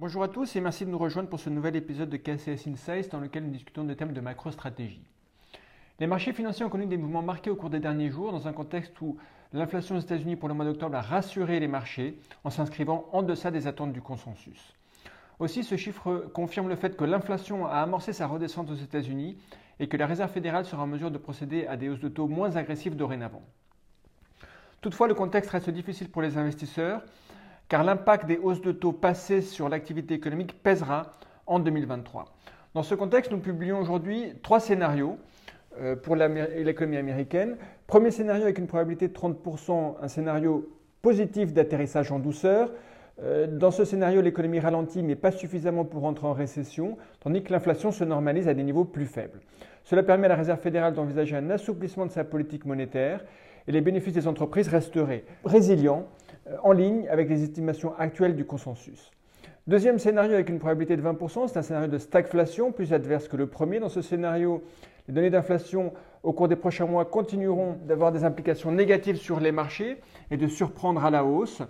Bonjour à tous et merci de nous rejoindre pour ce nouvel épisode de KCS Insights dans lequel nous discutons de thèmes de macro-stratégie. Les marchés financiers ont connu des mouvements marqués au cours des derniers jours dans un contexte où l'inflation aux États-Unis pour le mois d'octobre a rassuré les marchés en s'inscrivant en deçà des attentes du consensus. Aussi, ce chiffre confirme le fait que l'inflation a amorcé sa redescente aux États-Unis et que la Réserve fédérale sera en mesure de procéder à des hausses de taux moins agressives dorénavant. Toutefois, le contexte reste difficile pour les investisseurs car l'impact des hausses de taux passées sur l'activité économique pèsera en 2023. Dans ce contexte, nous publions aujourd'hui trois scénarios euh, pour l'économie américaine. Premier scénario avec une probabilité de 30%, un scénario positif d'atterrissage en douceur. Euh, dans ce scénario, l'économie ralentit, mais pas suffisamment pour entrer en récession, tandis que l'inflation se normalise à des niveaux plus faibles. Cela permet à la Réserve fédérale d'envisager un assouplissement de sa politique monétaire et les bénéfices des entreprises resteraient résilients en ligne avec les estimations actuelles du consensus. Deuxième scénario avec une probabilité de 20%, c'est un scénario de stagflation plus adverse que le premier. Dans ce scénario, les données d'inflation au cours des prochains mois continueront d'avoir des implications négatives sur les marchés et de surprendre à la hausse.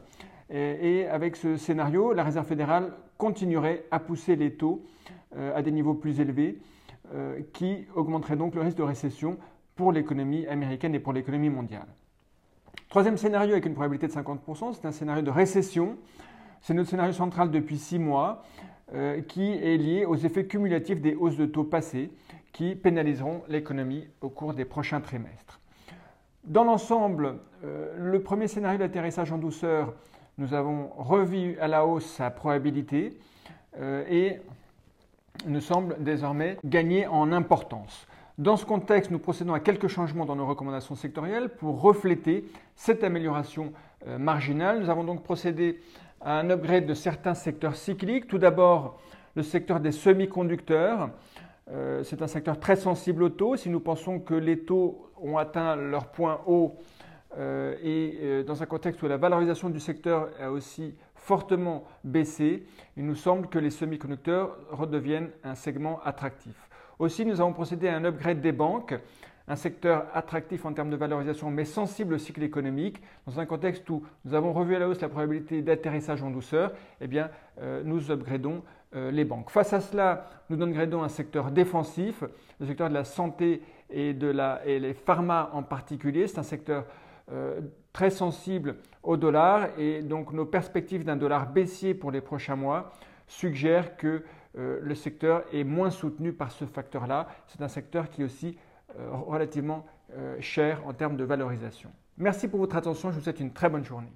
Et, avec ce scénario, la Réserve fédérale continuerait à pousser les taux euh, à des niveaux plus élevés, euh, qui augmenterait donc le risque de récession pour l'économie américaine et pour l'économie mondiale. Troisième scénario avec une probabilité de 50%, c'est un scénario de récession. C'est notre scénario central depuis six mois euh, qui est lié aux effets cumulatifs des hausses de taux passées qui pénaliseront l'économie au cours des prochains trimestres. Dans l'ensemble, euh, le premier scénario d'atterrissage en douceur, nous avons revu à la hausse sa probabilité euh, et nous semble désormais gagner en importance. Dans ce contexte, nous procédons à quelques changements dans nos recommandations sectorielles pour refléter cette amélioration euh, marginale. Nous avons donc procédé à un upgrade de certains secteurs cycliques. Tout d'abord, le secteur des semi-conducteurs. Euh, c'est un secteur très sensible aux taux. Si nous pensons que les taux ont atteint leur point haut euh, et dans un contexte où la valorisation du secteur a aussi fortement baissé, il nous semble que les semi-conducteurs redeviennent un segment attractif. Aussi, nous avons procédé à un upgrade des banques, un secteur attractif en termes de valorisation mais sensible au cycle économique. Dans un contexte où nous avons revu à la hausse la probabilité d'atterrissage en douceur, eh bien, euh, nous upgradons euh, les banques. Face à cela, nous upgradons un secteur défensif, le secteur de la santé et, de la, et les pharma en particulier. C'est un secteur euh, très sensible au dollar et donc nos perspectives d'un dollar baissier pour les prochains mois suggèrent que le secteur est moins soutenu par ce facteur-là. C'est un secteur qui est aussi euh, relativement euh, cher en termes de valorisation. Merci pour votre attention, je vous souhaite une très bonne journée.